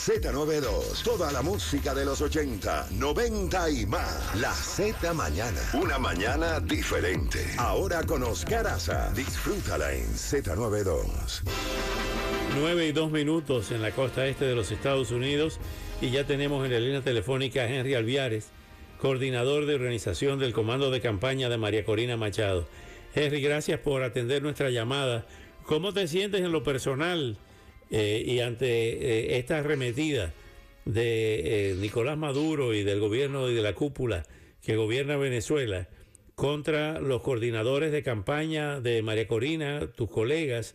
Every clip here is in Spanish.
Z92, toda la música de los 80, 90 y más. La Z Mañana. Una mañana diferente. Ahora con Oscar Aza. Disfrútala en Z92. 9 y 2 minutos en la costa este de los Estados Unidos y ya tenemos en la línea telefónica a Henry Alviares, coordinador de organización del Comando de Campaña de María Corina Machado. Henry, gracias por atender nuestra llamada. ¿Cómo te sientes en lo personal? Eh, y ante eh, esta arremetida de eh, Nicolás Maduro y del gobierno y de la cúpula que gobierna Venezuela contra los coordinadores de campaña de María Corina, tus colegas,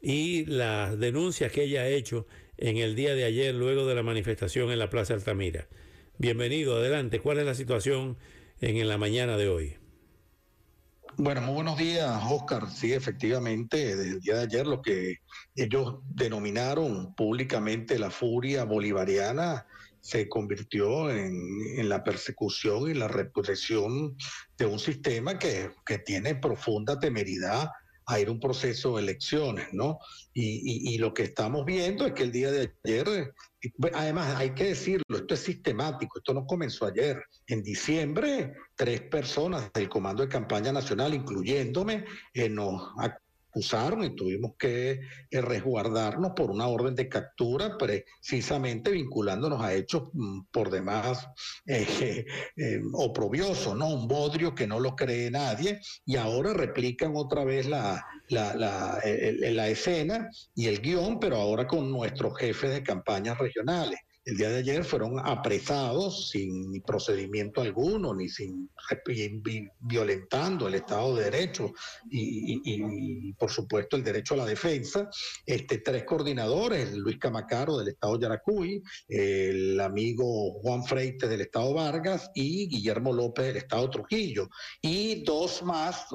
y las denuncias que ella ha hecho en el día de ayer luego de la manifestación en la Plaza Altamira. Bienvenido, adelante. ¿Cuál es la situación en la mañana de hoy? Bueno, muy buenos días, Oscar. Sí, efectivamente, desde el día de ayer lo que ellos denominaron públicamente la furia bolivariana se convirtió en, la persecución y la represión de un sistema que, que tiene profunda temeridad a ir un proceso de elecciones, ¿no? Y, lo que estamos viendo es que el día de ayer, además hay que decirlo, esto es sistemático, esto no comenzó ayer. En diciembre, tres personas del Comando de Campaña Nacional, incluyéndome, eh, nos usaron y tuvimos que eh, resguardarnos por una orden de captura precisamente vinculándonos a hechos mm, por demás eh, eh, oprobiosos, ¿no? Un bodrio que no lo cree nadie y ahora replican otra vez la, la, la, la escena y el guion, pero ahora con nuestros jefes de campañas regionales el día de ayer fueron apresados sin procedimiento alguno, ni sin violentando el Estado de Derecho y, por supuesto el derecho a la defensa. Este, tres coordinadores, Luis Camacaro del Estado Yaracuy, el amigo Juan Freites del Estado Vargas y Guillermo López del Estado Trujillo. Y dos más,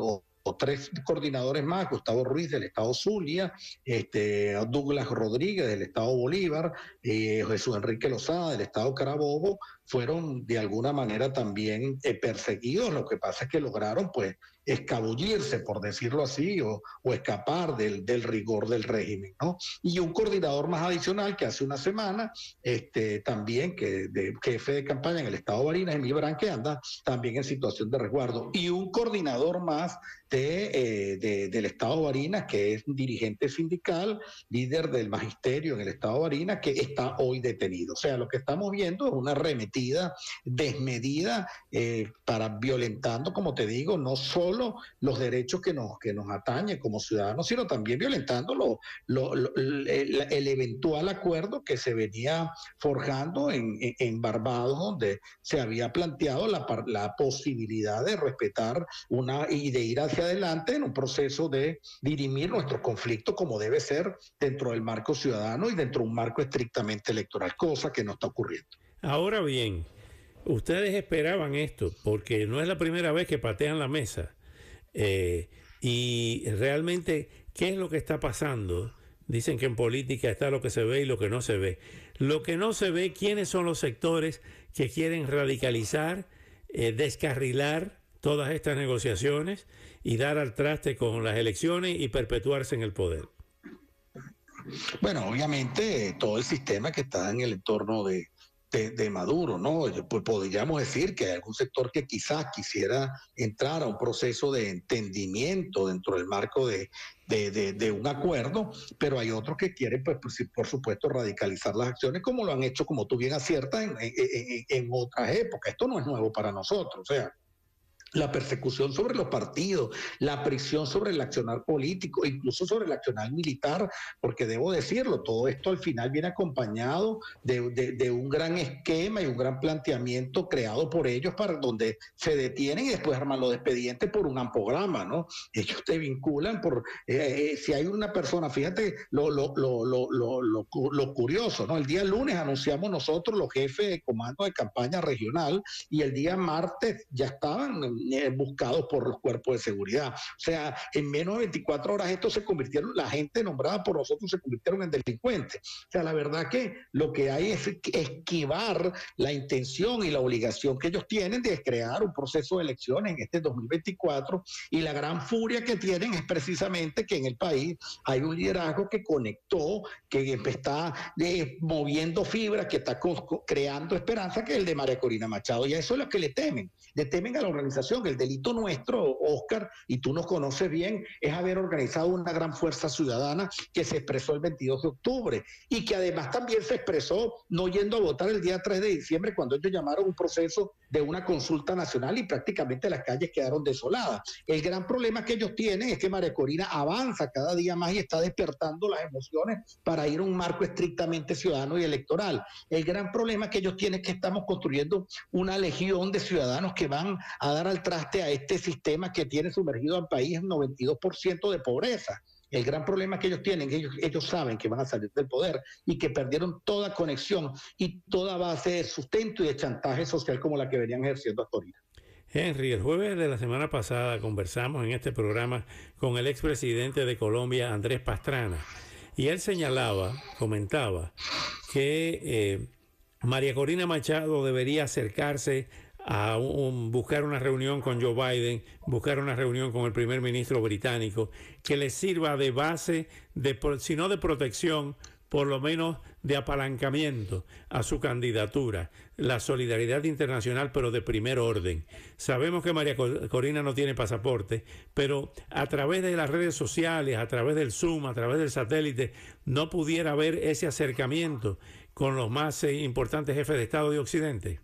tres coordinadores más, Gustavo Ruiz del Estado Zulia, este, Douglas Rodríguez del Estado Bolívar, eh, Jesús Enrique Lozada del Estado Carabobo, fueron de alguna manera también eh, perseguidos. Lo que pasa es que lograron pues escabullirse, por decirlo así, o, escapar del, rigor del régimen, ¿no? Y un coordinador más adicional que hace una semana, este, también que de jefe de campaña en el estado de Barinas, Emil Brán, que anda también en situación de resguardo, y un coordinador más de, eh, del estado de Barinas, que es dirigente sindical, líder del magisterio en el estado de Barinas, que está hoy detenido. O sea, lo que estamos viendo es una arremetida desmedida eh, para violentando, como te digo, no solo los derechos que nos, que nos atañe como ciudadanos, sino también violentando lo, el, eventual acuerdo que se venía forjando en, en, Barbados, donde se había planteado la, la posibilidad de respetar una y de ir hacia adelante en un proceso de dirimir nuestro conflicto como debe ser dentro del marco ciudadano y dentro de un marco estrictamente electoral, cosa que no está ocurriendo. Ahora bien, ustedes esperaban esto, porque no es la primera vez que patean la mesa. Eh, y realmente, ¿qué es lo que está pasando? Dicen que en política está lo que se ve y lo que no se ve. Lo que no se ve, ¿quiénes son los sectores que quieren radicalizar, eh, descarrilar todas estas negociaciones y dar al traste con las elecciones y perpetuarse en el poder? Bueno, obviamente todo el sistema que está en el entorno de, de, Maduro, ¿no? Pues podríamos decir que hay algún sector que quizás quisiera entrar a un proceso de entendimiento dentro del marco de, de, un acuerdo, pero hay otros que quieren, pues, por, supuesto, radicalizar las acciones como lo han hecho, como tú bien aciertas, en, en, en otras épocas. Esto no es nuevo para nosotros, o sea, la persecución sobre los partidos, la prisión sobre el accionar político, incluso sobre el accionar militar, porque debo decirlo, todo esto al final viene acompañado de, un gran esquema y un gran planteamiento creado por ellos para donde se detienen y después arman los expedientes por un ampograma, ¿no? Ellos te vinculan por, eh, eh, si hay una persona, fíjate lo, lo, lo, lo, curioso, ¿no? El día lunes anunciamos nosotros los jefes de comando de campaña regional y el día martes ya estaban eh, buscados por los cuerpos de seguridad. O sea, en menos de 24 horas estos se convirtieron, la gente nombrada por nosotros se convirtieron en delincuentes. O sea, la verdad que lo que hay es esquivar la intención y la obligación que ellos tienen de crear un proceso de elecciones en este 2024 y la gran furia que tienen es precisamente que en el país hay un liderazgo que conectó, que está eh, moviendo fibras, que está creando esperanza, que es el de María Corina Machado. Y a eso es lo que le temen. Le temen a la organización. El delito nuestro, Oscar, y tú nos conoces bien, es haber organizado una gran fuerza ciudadana que se expresó el 22 de octubre y que además también se expresó no yendo a votar el día 3 de diciembre cuando ellos llamaron un proceso de una consulta nacional y prácticamente las calles quedaron desoladas. El gran problema que ellos tienen es que María Corina avanza cada día más y está despertando las emociones para ir a un marco estrictamente ciudadano y electoral. El gran problema que ellos tienen es que estamos construyendo una legión de ciudadanos que van a dar al traste a este sistema que tiene sumergido al país en 92% de pobreza. El gran problema que ellos tienen, ellos, saben que van a salir del poder y que perdieron toda conexión y toda base de sustento y de chantaje social como la que venían ejerciendo hasta ahorita. Henry, el jueves de la semana pasada conversamos en este programa con el expresidente de Colombia, Andrés Pastrana, y él señalaba, comentaba, que eh, María Corina Machado debería acercarse a buscar una reunión con Joe Biden, buscar una reunión con el primer ministro británico, que le sirva de base, de, si no de protección, por lo menos de apalancamiento a su candidatura, la solidaridad internacional, pero de primer orden. Sabemos que María Corina no tiene pasaporte, pero a través de las redes sociales, a través del Zoom, a través del satélite, no pudiera haber ese acercamiento con los más eh, importantes jefes de Estado de Occidente.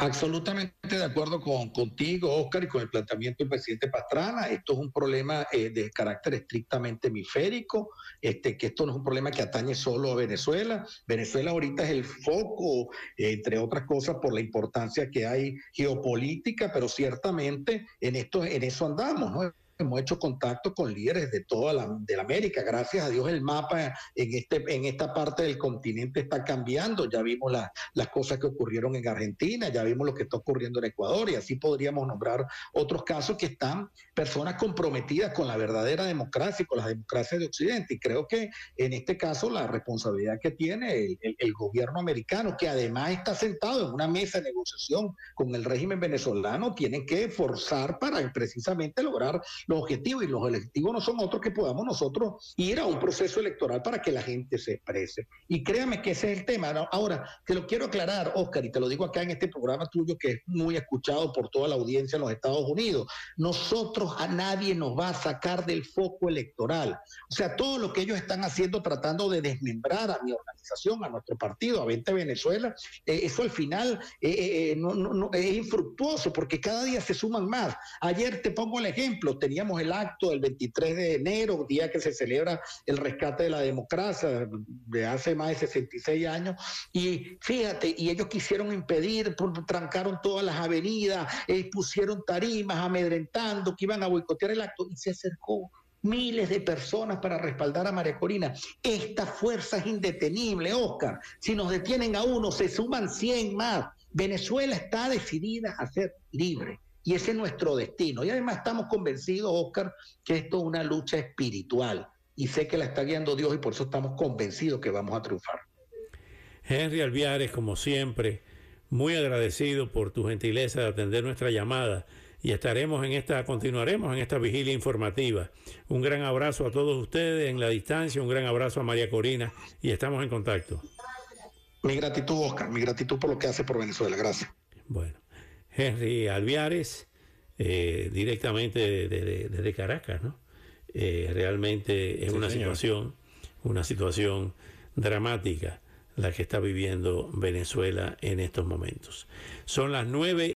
Absolutamente de acuerdo con, contigo, Oscar, y con el planteamiento del presidente Pastrana. Esto es un problema eh, de carácter estrictamente hemisférico, este, que esto no es un problema que atañe solo a Venezuela. Venezuela ahorita es el foco, entre otras cosas, por la importancia que hay geopolítica, pero ciertamente en, esto, en eso andamos, ¿no? Hemos hecho contacto con líderes de toda la, de la América. Gracias a Dios el mapa en, este, en esta parte del continente está cambiando. Ya vimos las cosas que ocurrieron en Argentina, ya vimos lo que está ocurriendo en Ecuador y así podríamos nombrar otros casos que están personas comprometidas con la verdadera democracia y con las democracias de Occidente. Y creo que en este caso la responsabilidad que tiene el, gobierno americano, que además está sentado en una mesa de negociación con el régimen venezolano, tiene que forzar para precisamente lograr los objetivos, y los objetivos no son otros que podamos nosotros ir a un proceso electoral para que la gente se exprese. Y créame que ese es el tema. Ahora, te lo quiero aclarar, Oscar, y te lo digo acá en este programa tuyo que es muy escuchado por toda la audiencia en los Estados Unidos. Nosotros a nadie nos va a sacar del foco electoral. O sea, todo lo que ellos están haciendo tratando de desmembrar a mi organización, a nuestro partido, a 20 Venezuela, eh, eso al final eh, eh, no, es infructuoso porque cada día se suman más. Ayer te pongo el ejemplo, tenía el acto del 23 de enero, día que se celebra el rescate de la democracia de hace más de 66 años, y fíjate, y ellos quisieron impedir, trancaron todas las avenidas, eh, pusieron tarimas amedrentando que iban a boicotear el acto, y se acercó miles de personas para respaldar a María Corina. Esta fuerza es indetenible, Oscar. Si nos detienen a uno, se suman 100 más. Venezuela está decidida a ser libre. Y ese es nuestro destino. Y además estamos convencidos, Oscar, que esto es una lucha espiritual. Y sé que la está guiando Dios y por eso estamos convencidos que vamos a triunfar. Henry Alviares, como siempre, muy agradecido por tu gentileza de atender nuestra llamada y estaremos en esta, continuaremos en esta vigilia informativa. Un gran abrazo a todos ustedes en la distancia, un gran abrazo a María Corina y estamos en contacto. Mi gratitud, Oscar, mi gratitud por lo que hace por Venezuela. Gracias. Bueno. Henry Alviares, eh, directamente desde, Caracas, ¿no? Eh, realmente es una situación, una situación dramática la que está viviendo Venezuela en estos momentos. Son las 9